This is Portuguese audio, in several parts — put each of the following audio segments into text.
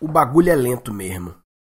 o bagulho é lento mesmo.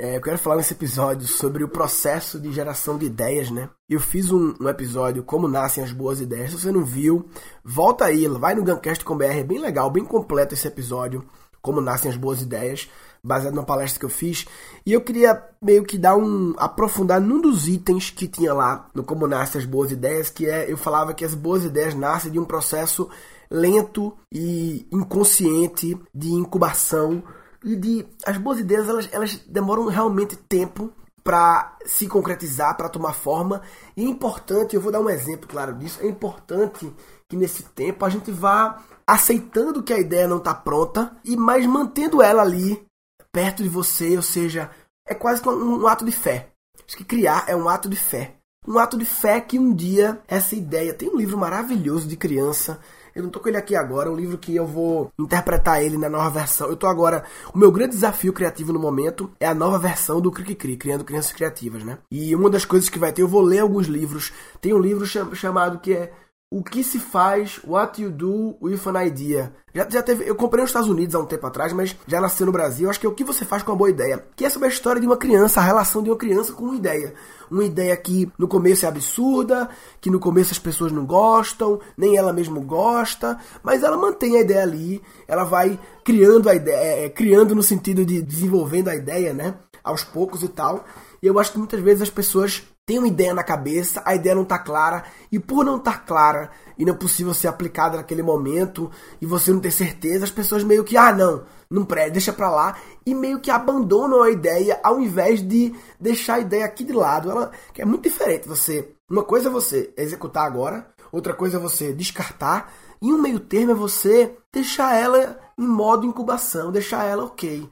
É, eu quero falar nesse episódio sobre o processo de geração de ideias, né? Eu fiz um, um, episódio Como Nascem as Boas Ideias. Se você não viu, volta aí, vai no Guncast.com.br, é bem legal, bem completo esse episódio, Como Nascem as Boas Ideias, baseado numa palestra que eu fiz. E eu queria meio que dar um. aprofundar num dos itens que tinha lá no Como Nascem as Boas Ideias, que é, eu falava que as boas ideias nascem de um processo lento e inconsciente de incubação e de as boas ideias elas, elas demoram realmente tempo para se concretizar, para tomar forma. E é importante, eu vou dar um exemplo claro disso, é importante que nesse tempo a gente vá aceitando que a ideia não está pronta e mais mantendo ela ali perto de você, ou seja, é quase um, um ato de fé. Acho que criar é um ato de fé. Um ato de fé que um dia essa ideia. Tem um livro maravilhoso de criança eu não tô com ele aqui agora, é um livro que eu vou interpretar ele na nova versão. Eu tô agora. O meu grande desafio criativo no momento é a nova versão do Cri Cri, Criando Crianças Criativas, né? E uma das coisas que vai ter, eu vou ler alguns livros. Tem um livro chamado que é o que se faz, What You Do with an Idea. Já, já teve, eu comprei nos Estados Unidos há um tempo atrás, mas já nasceu no Brasil. Acho que é o que você faz com uma boa ideia. Que é sobre a história de uma criança, a relação de uma criança com uma ideia. Uma ideia que no começo é absurda, que no começo as pessoas não gostam, nem ela mesma gosta, mas ela mantém a ideia ali, ela vai criando a ideia, é, é criando no sentido de desenvolvendo a ideia, né? Aos poucos e tal. E eu acho que muitas vezes as pessoas têm uma ideia na cabeça, a ideia não está clara, e por não estar tá clara e não é possível ser aplicada naquele momento, e você não ter certeza, as pessoas meio que, ah, não, não pré, deixa pra lá, e meio que abandonam a ideia ao invés de deixar a ideia aqui de lado. Ela que é muito diferente você. Uma coisa é você executar agora, outra coisa é você descartar, e um meio termo é você deixar ela em modo incubação, deixar ela ok.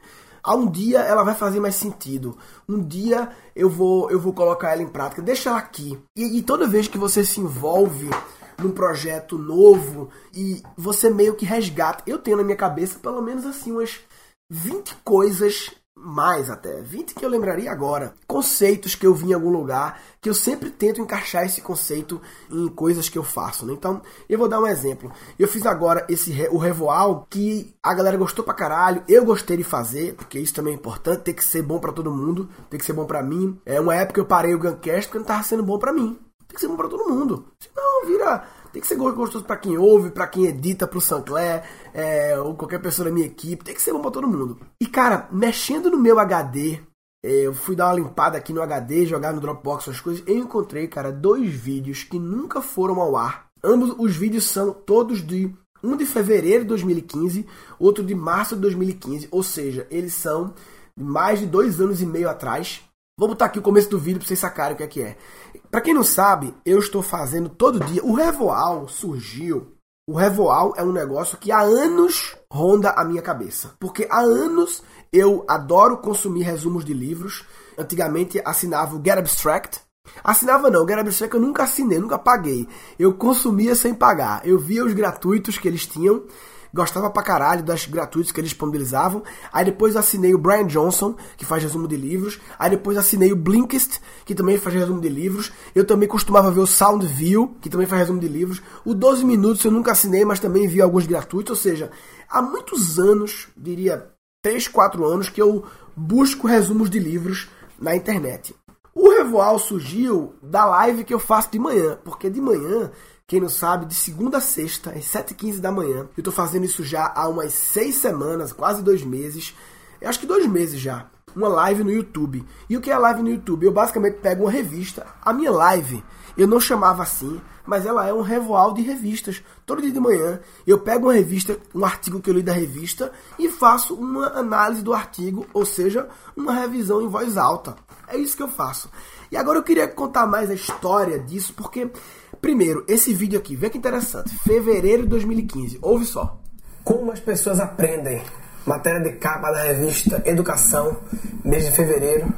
Ah, um dia ela vai fazer mais sentido. Um dia eu vou eu vou colocar ela em prática. Deixa ela aqui. E, e toda vez que você se envolve num projeto novo e você meio que resgata. Eu tenho na minha cabeça pelo menos assim umas 20 coisas mais até, 20 que eu lembraria agora. Conceitos que eu vi em algum lugar, que eu sempre tento encaixar esse conceito em coisas que eu faço. Né? Então, eu vou dar um exemplo. Eu fiz agora esse o Revoal, que a galera gostou pra caralho, eu gostei de fazer, porque isso também é importante, tem que ser bom para todo mundo, tem que ser bom para mim. É uma época eu parei o Guncast porque não tava sendo bom para mim. Tem que ser bom pra todo mundo. Senão vira tem que ser gostoso para quem ouve, para quem edita pro Sancler, é, ou qualquer pessoa da minha equipe. Tem que ser bom pra todo mundo. E cara, mexendo no meu HD, é, eu fui dar uma limpada aqui no HD, jogar no Dropbox essas coisas. Eu encontrei, cara, dois vídeos que nunca foram ao ar. Ambos os vídeos são todos de um de fevereiro de 2015, outro de março de 2015. Ou seja, eles são mais de dois anos e meio atrás. Vou botar aqui o começo do vídeo para vocês sacarem o que é que é. Para quem não sabe, eu estou fazendo todo dia. O Revoal surgiu. O Revoal é um negócio que há anos ronda a minha cabeça. Porque há anos eu adoro consumir resumos de livros. Antigamente assinava o Get Abstract. Assinava não, Get Abstract eu nunca assinei, nunca paguei. Eu consumia sem pagar. Eu via os gratuitos que eles tinham gostava pra caralho das gratuitas que eles disponibilizavam. Aí depois assinei o Brian Johnson, que faz resumo de livros. Aí depois assinei o Blinkist, que também faz resumo de livros. Eu também costumava ver o Soundview, que também faz resumo de livros. O 12 Minutos eu nunca assinei, mas também vi alguns gratuitos. Ou seja, há muitos anos, diria 3, 4 anos, que eu busco resumos de livros na internet. O Revoal surgiu da live que eu faço de manhã, porque de manhã quem não sabe, de segunda a sexta, às 7h15 da manhã. Eu tô fazendo isso já há umas seis semanas, quase dois meses. Eu acho que dois meses já. Uma live no YouTube. E o que é live no YouTube? Eu basicamente pego uma revista. A minha live, eu não chamava assim, mas ela é um revoal de revistas. Todo dia de manhã eu pego uma revista, um artigo que eu li da revista e faço uma análise do artigo, ou seja, uma revisão em voz alta. É isso que eu faço. E agora eu queria contar mais a história disso, porque Primeiro, esse vídeo aqui, vê que interessante. Fevereiro de 2015. Ouve só. Como as pessoas aprendem. Matéria de capa da revista Educação, mês de fevereiro.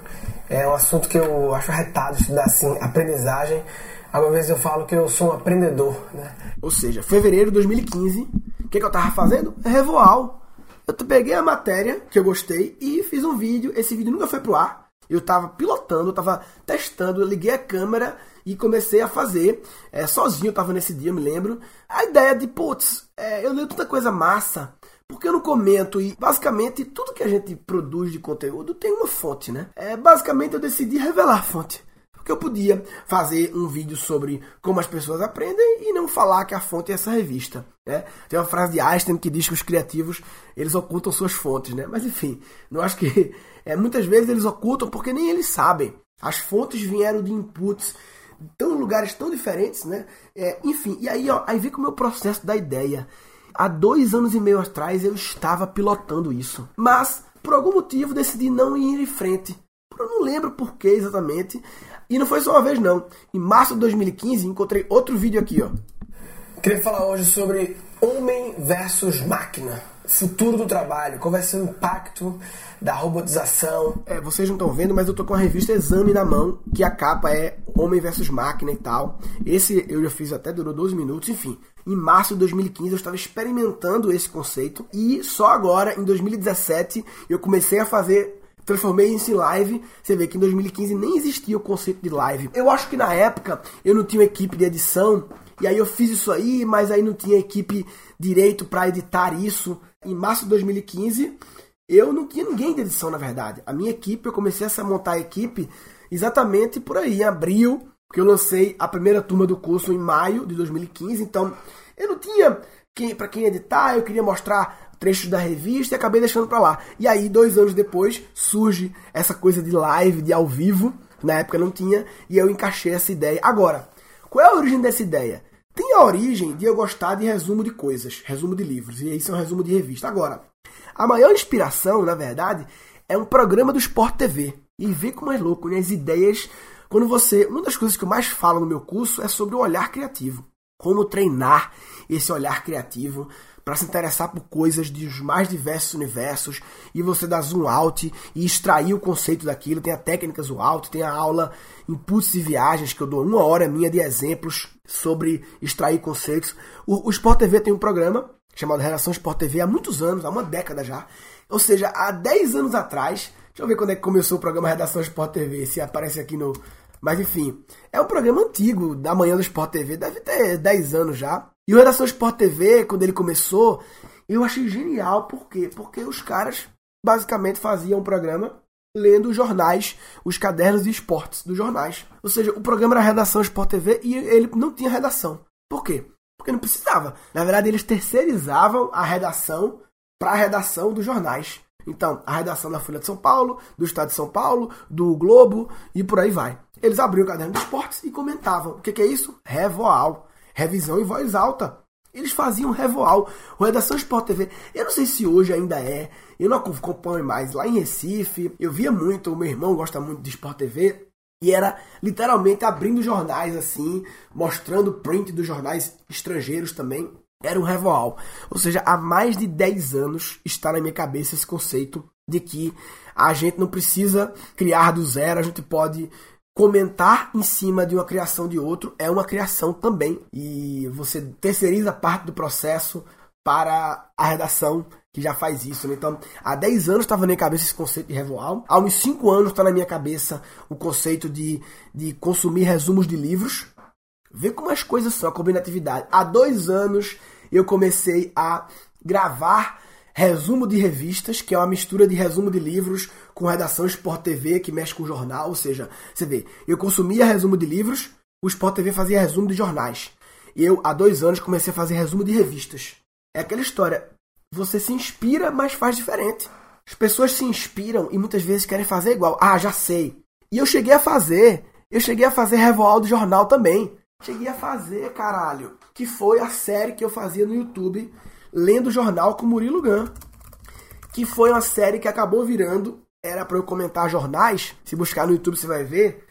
É um assunto que eu acho arretado estudar assim, aprendizagem. Algumas vezes eu falo que eu sou um aprendedor, né? Ou seja, fevereiro de 2015, o que, que eu tava fazendo? Revoal. Eu peguei a matéria que eu gostei e fiz um vídeo. Esse vídeo nunca foi pro ar. Eu tava pilotando, eu tava testando, eu liguei a câmera e comecei a fazer é, sozinho, eu tava nesse dia, eu me lembro. A ideia de, putz, é, eu leio tanta coisa massa, Porque eu não comento e basicamente tudo que a gente produz de conteúdo tem uma fonte, né? É, basicamente eu decidi revelar a fonte. Porque eu podia fazer um vídeo sobre como as pessoas aprendem e não falar que a fonte é essa revista. Né? Tem uma frase de Einstein que diz que os criativos eles ocultam suas fontes, né? Mas enfim, não acho que é, muitas vezes eles ocultam porque nem eles sabem. As fontes vieram de inputs tão lugares tão diferentes, né? É, enfim, e aí ó, aí vem com o meu processo da ideia. Há dois anos e meio atrás eu estava pilotando isso. Mas, por algum motivo, decidi não ir em frente. Eu não lembro por que exatamente. E não foi só uma vez, não. Em março de 2015, encontrei outro vídeo aqui, ó. Queria falar hoje sobre homem versus máquina. Futuro do trabalho. Qual vai ser o impacto da robotização? É, vocês não estão vendo, mas eu tô com a revista Exame na mão, que a capa é Homem versus Máquina e tal. Esse eu já fiz até, durou 12 minutos, enfim em março de 2015 eu estava experimentando esse conceito e só agora, em 2017, eu comecei a fazer transformei isso em live. Você vê que em 2015 nem existia o conceito de live. Eu acho que na época eu não tinha equipe de edição e aí eu fiz isso aí, mas aí não tinha equipe direito para editar isso. Em março de 2015 eu não tinha ninguém de edição na verdade. A minha equipe eu comecei a montar a equipe exatamente por aí, em abril porque eu lancei a primeira turma do curso em maio de 2015, então eu não tinha quem, para quem editar, eu queria mostrar trechos da revista e acabei deixando para lá. E aí, dois anos depois, surge essa coisa de live, de ao vivo. Na época não tinha, e eu encaixei essa ideia. Agora, qual é a origem dessa ideia? Tem a origem de eu gostar de resumo de coisas, resumo de livros, e isso é um resumo de revista. Agora, a maior inspiração, na verdade, é um programa do Sport TV. E vê como é louco, né? As ideias quando você. Uma das coisas que eu mais falo no meu curso é sobre o olhar criativo. Como treinar esse olhar criativo para se interessar por coisas dos mais diversos universos e você dar zoom out e extrair o conceito daquilo. Tem a técnica zoom out, tem a aula Impulsos e Viagens, que eu dou uma hora minha de exemplos sobre extrair conceitos. O, o Sport TV tem um programa chamado Redação Sport TV há muitos anos, há uma década já. Ou seja, há 10 anos atrás, deixa eu ver quando é que começou o programa Redação Sport TV, se aparece aqui no, mas enfim, é um programa antigo, da manhã do Sport TV, deve ter 10 anos já. E o Redação Sport TV, quando ele começou, eu achei genial. Por quê? Porque os caras basicamente faziam um programa lendo os jornais, os cadernos de esportes dos jornais. Ou seja, o programa era Redação Sport TV e ele não tinha redação. Por quê? Porque não precisava. Na verdade, eles terceirizavam a redação para a redação dos jornais. Então, a redação da Folha de São Paulo, do Estado de São Paulo, do Globo e por aí vai. Eles abriam o caderno de esportes e comentavam. O que, que é isso? Revoal. Revisão em voz alta. Eles faziam revoal. O Redação Sport TV, eu não sei se hoje ainda é, eu não acompanho mais. Lá em Recife, eu via muito, o meu irmão gosta muito de Sport TV, e era literalmente abrindo jornais assim, mostrando print dos jornais estrangeiros também. Era um revoal. Ou seja, há mais de 10 anos está na minha cabeça esse conceito de que a gente não precisa criar do zero, a gente pode comentar em cima de uma criação de outro é uma criação também. E você terceiriza parte do processo para a redação que já faz isso. Né? Então, há 10 anos estava na minha cabeça esse conceito de revoal. Há uns 5 anos está na minha cabeça o conceito de, de consumir resumos de livros. Vê como as coisas são, a combinatividade. Há dois anos eu comecei a gravar resumo de revistas, que é uma mistura de resumo de livros com redação Sport TV, que mexe com jornal, ou seja, você vê, eu consumia resumo de livros, o Sport TV fazia resumo de jornais. E eu, há dois anos, comecei a fazer resumo de revistas. É aquela história, você se inspira, mas faz diferente. As pessoas se inspiram e muitas vezes querem fazer igual. Ah, já sei. E eu cheguei a fazer. Eu cheguei a fazer Revoal do jornal também. Cheguei a fazer, caralho. Que foi a série que eu fazia no YouTube lendo jornal com Murilo Gun, que foi uma série que acabou virando, era para eu comentar jornais, se buscar no YouTube você vai ver,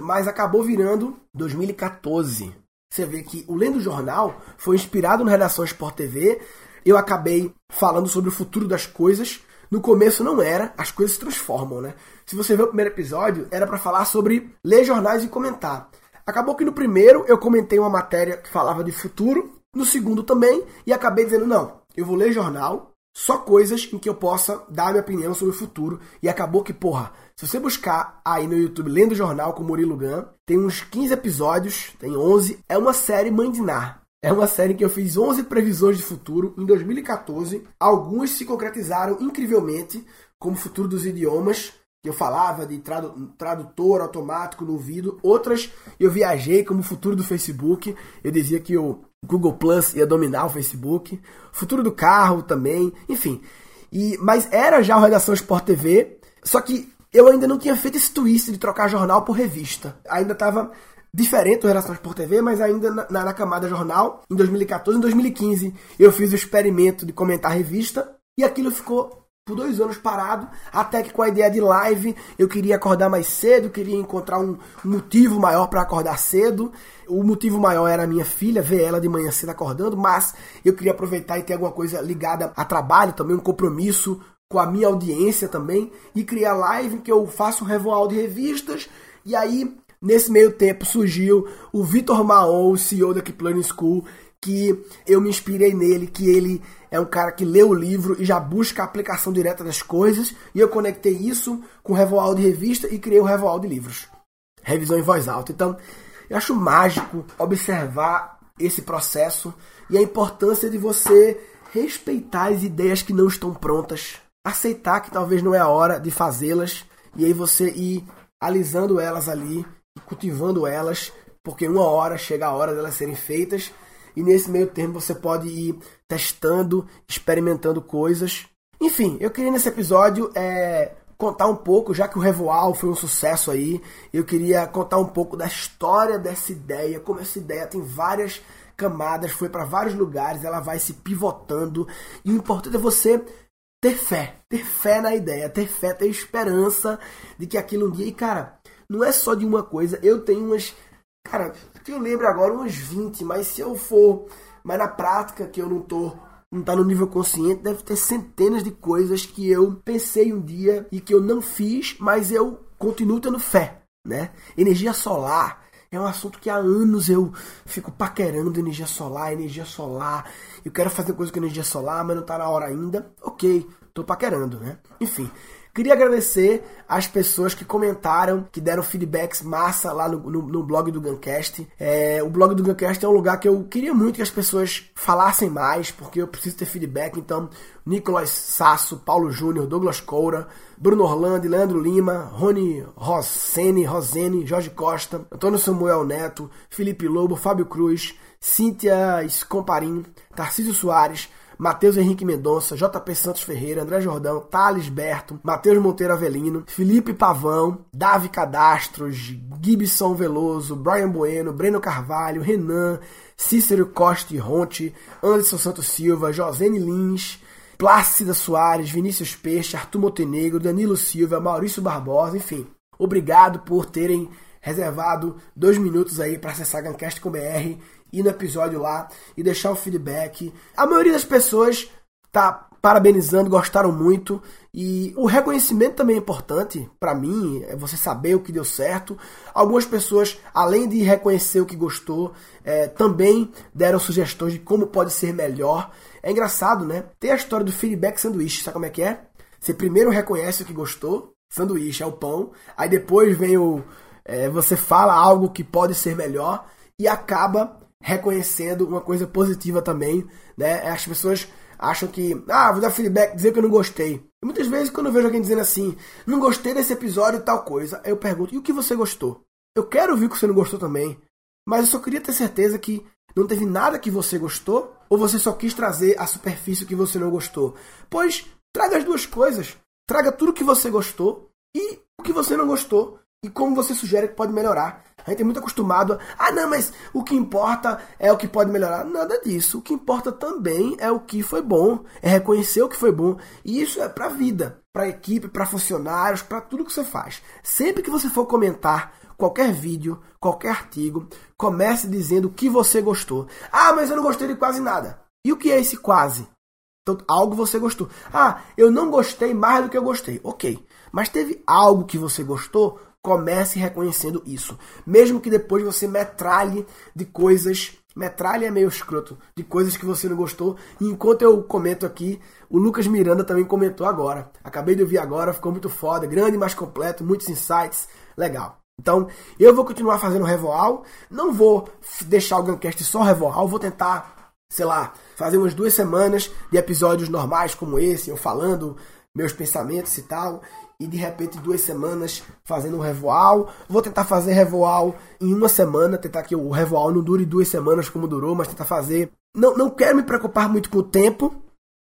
mas acabou virando 2014. Você vê que o Lendo Jornal foi inspirado no Redação Sport TV. Eu acabei falando sobre o futuro das coisas. No começo não era, as coisas se transformam, né? Se você ver o primeiro episódio, era para falar sobre ler jornais e comentar. Acabou que no primeiro eu comentei uma matéria que falava de futuro no segundo também, e acabei dizendo: não, eu vou ler jornal, só coisas em que eu possa dar minha opinião sobre o futuro. E acabou que, porra, se você buscar aí no YouTube Lendo Jornal com Murilo Gun, tem uns 15 episódios, tem 11. É uma série Mandinar. É uma série que eu fiz 11 previsões de futuro em 2014. Algumas se concretizaram incrivelmente, como o futuro dos idiomas, que eu falava de tradutor automático no ouvido. Outras eu viajei, como o futuro do Facebook. Eu dizia que o Google Plus ia dominar o Facebook. Futuro do carro também, enfim. E, mas era já o Redação Sport TV, só que eu ainda não tinha feito esse twist de trocar jornal por revista. Ainda estava diferente do Redação Sport TV, mas ainda na, na, camada jornal. Em 2014, em 2015, eu fiz o experimento de comentar revista e aquilo ficou por dois anos parado, até que com a ideia de live eu queria acordar mais cedo, queria encontrar um motivo maior para acordar cedo. O motivo maior era a minha filha, ver ela de manhã cedo acordando, mas eu queria aproveitar e ter alguma coisa ligada a trabalho, também um compromisso com a minha audiência também, e criar live que eu faço um revoal de revistas, e aí nesse meio tempo surgiu o Vitor Maon, o CEO da Keep Learning School, que eu me inspirei nele, que ele é um cara que lê o livro e já busca a aplicação direta das coisas, e eu conectei isso com o Revoal de revista e criei o Revoal de livros. Revisão em voz alta. Então, eu acho mágico observar esse processo e a importância de você respeitar as ideias que não estão prontas, aceitar que talvez não é a hora de fazê-las e aí você ir alisando elas ali, cultivando elas, porque uma hora chega a hora delas serem feitas e nesse meio tempo você pode ir testando, experimentando coisas. Enfim, eu queria nesse episódio é, contar um pouco, já que o Revoal foi um sucesso aí, eu queria contar um pouco da história dessa ideia, como essa ideia tem várias camadas, foi para vários lugares, ela vai se pivotando. E o importante é você ter fé, ter fé na ideia, ter fé, ter esperança de que aquilo um dia. E cara, não é só de uma coisa, eu tenho umas Cara, que eu lembro agora uns 20, mas se eu for. Mas na prática, que eu não tô. Não tá no nível consciente, deve ter centenas de coisas que eu pensei um dia e que eu não fiz, mas eu continuo tendo fé, né? Energia solar é um assunto que há anos eu fico paquerando energia solar, energia solar. Eu quero fazer coisa com energia solar, mas não tá na hora ainda. Ok, tô paquerando, né? Enfim, Queria agradecer as pessoas que comentaram, que deram feedbacks massa lá no, no, no blog do Guncast. É, o blog do Guncast é um lugar que eu queria muito que as pessoas falassem mais, porque eu preciso ter feedback. Então, Nicolas Sasso, Paulo Júnior, Douglas Coura, Bruno Orlando, Leandro Lima, Rony Rosene, Rosene, Jorge Costa, Antônio Samuel Neto, Felipe Lobo, Fábio Cruz, Cíntia Scomparim, Tarcísio Soares, Matheus Henrique Mendonça, JP Santos Ferreira, André Jordão, Thales Berto, Matheus Monteiro Avelino, Felipe Pavão, Davi Cadastros, Gibson Veloso, Brian Bueno, Breno Carvalho, Renan, Cícero Costa e Ronte, Anderson Santos Silva, Josene Lins, Plácida Soares, Vinícius Peixe, Arthur Montenegro, Danilo Silva, Maurício Barbosa, enfim. Obrigado por terem reservado dois minutos aí para acessar Gancast com BR ir no episódio lá e deixar o feedback. A maioria das pessoas tá parabenizando, gostaram muito e o reconhecimento também é importante para mim, é você saber o que deu certo. Algumas pessoas, além de reconhecer o que gostou, é, também deram sugestões de como pode ser melhor. É engraçado, né? Tem a história do feedback sanduíche, sabe como é que é? Você primeiro reconhece o que gostou, sanduíche é o pão, aí depois vem o é, você fala algo que pode ser melhor e acaba reconhecendo uma coisa positiva também, né? As pessoas acham que, ah, vou dar feedback, dizer que eu não gostei. E muitas vezes quando eu vejo alguém dizendo assim, não gostei desse episódio e tal coisa, eu pergunto, e o que você gostou? Eu quero ouvir que você não gostou também, mas eu só queria ter certeza que não teve nada que você gostou, ou você só quis trazer a superfície que você não gostou. Pois traga as duas coisas. Traga tudo que você gostou e o que você não gostou e como você sugere que pode melhorar. A gente é muito acostumado a, ah, não, mas o que importa é o que pode melhorar. Nada disso. O que importa também é o que foi bom, é reconhecer o que foi bom. E isso é para a vida, para a equipe, para funcionários, para tudo que você faz. Sempre que você for comentar qualquer vídeo, qualquer artigo, comece dizendo o que você gostou. Ah, mas eu não gostei de quase nada. E o que é esse quase? Então, algo você gostou. Ah, eu não gostei mais do que eu gostei. Ok. Mas teve algo que você gostou? Comece reconhecendo isso. Mesmo que depois você metralhe de coisas. Metralhe é meio escroto. De coisas que você não gostou. E enquanto eu comento aqui, o Lucas Miranda também comentou agora. Acabei de ouvir agora, ficou muito foda. Grande, mais completo, muitos insights. Legal. Então, eu vou continuar fazendo revoal, não vou deixar o Guncast só revoal, vou tentar, sei lá, fazer umas duas semanas de episódios normais como esse, eu falando meus pensamentos e tal, e de repente duas semanas fazendo um revoal. Vou tentar fazer revoal em uma semana, tentar que o revoal não dure duas semanas como durou, mas tentar fazer. Não, não quero me preocupar muito com o tempo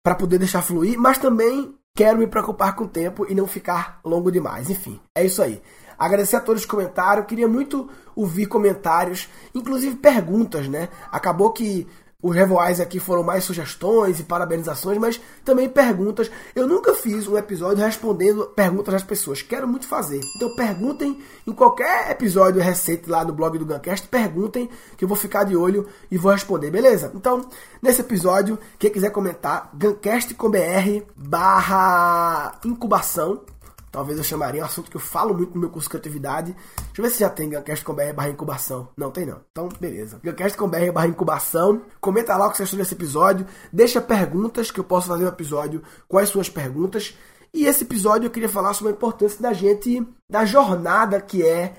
para poder deixar fluir, mas também quero me preocupar com o tempo e não ficar longo demais. Enfim, é isso aí. Agradecer a todos os comentários. Queria muito ouvir comentários, inclusive perguntas, né? Acabou que os revoais aqui foram mais sugestões e parabenizações, mas também perguntas. Eu nunca fiz um episódio respondendo perguntas das pessoas. Quero muito fazer. Então perguntem em qualquer episódio recente lá no blog do Guncast, perguntem que eu vou ficar de olho e vou responder, beleza? Então, nesse episódio, quem quiser comentar, Guncast com BR barra incubação Talvez eu chamaria um assunto que eu falo muito no meu curso de criatividade. Deixa eu ver se já tem Guncast com BR barra incubação. Não, tem não. Então, beleza. Guncast com BR barra incubação. Comenta lá o que você achou desse episódio. Deixa perguntas que eu posso fazer no episódio. Quais suas perguntas? E esse episódio eu queria falar sobre a importância da gente, da jornada que é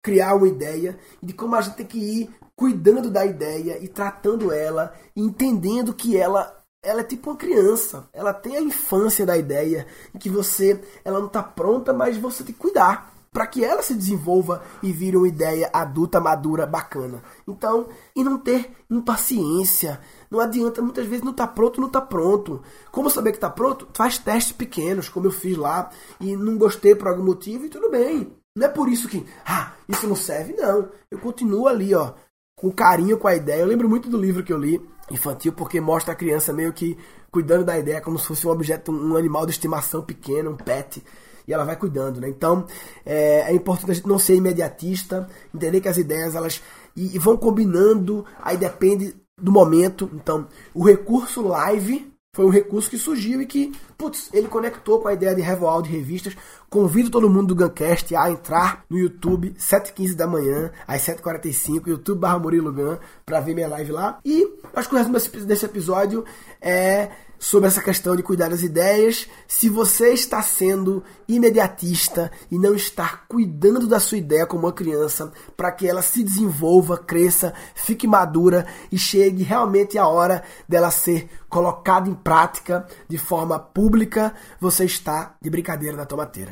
criar uma ideia e de como a gente tem que ir cuidando da ideia e tratando ela, entendendo que ela ela é tipo uma criança. Ela tem a infância da ideia que você, ela não está pronta, mas você tem que cuidar para que ela se desenvolva e vire uma ideia adulta, madura, bacana. Então, e não ter impaciência. Não adianta, muitas vezes não está pronto, não está pronto. Como saber que está pronto? Faz testes pequenos, como eu fiz lá, e não gostei por algum motivo, e tudo bem. Não é por isso que, ah, isso não serve, não. Eu continuo ali, ó, com carinho com a ideia. Eu lembro muito do livro que eu li, infantil, porque mostra a criança meio que cuidando da ideia como se fosse um objeto, um animal de estimação pequeno, um pet. E ela vai cuidando, né? Então, é, é importante a gente não ser imediatista, entender que as ideias, elas e, e vão combinando, aí depende do momento. Então, o recurso live foi um recurso que surgiu e que, putz, ele conectou com a ideia de revoal de revistas. Convido todo mundo do Guncast a entrar no YouTube, 7h15 da manhã, às 7h45, YouTube barra Murilo Gun, pra ver minha live lá. E acho que o resumo desse episódio é sobre essa questão de cuidar das ideias. Se você está sendo imediatista e não está cuidando da sua ideia como uma criança, para que ela se desenvolva, cresça, fique madura e chegue realmente a hora dela ser colocada em prática de forma pública, você está de brincadeira na tomateira.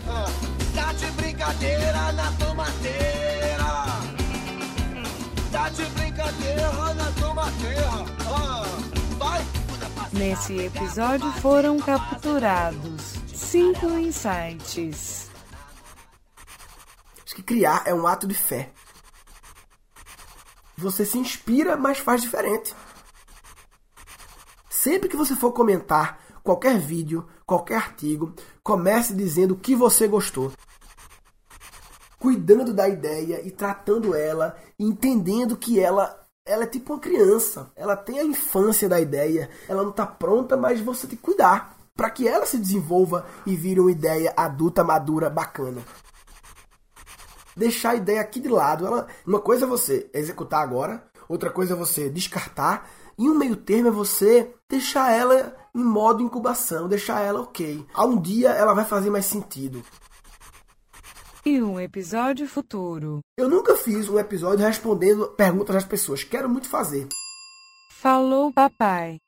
Tá de brincadeira na tomateira. Tá de brincadeira na tomateira. Nesse episódio foram capturados cinco insights. Acho que criar é um ato de fé. Você se inspira, mas faz diferente. Sempre que você for comentar qualquer vídeo, qualquer artigo, comece dizendo o que você gostou. Cuidando da ideia e tratando ela, entendendo que ela ela é tipo uma criança. Ela tem a infância da ideia. Ela não está pronta, mas você tem que cuidar para que ela se desenvolva e vire uma ideia adulta, madura, bacana. Deixar a ideia aqui de lado. Ela, uma coisa é você executar agora, outra coisa é você descartar, e um meio termo é você deixar ela em modo incubação, deixar ela ok. A um dia ela vai fazer mais sentido e um episódio futuro. Eu nunca fiz um episódio respondendo perguntas das pessoas. Quero muito fazer. Falou, papai.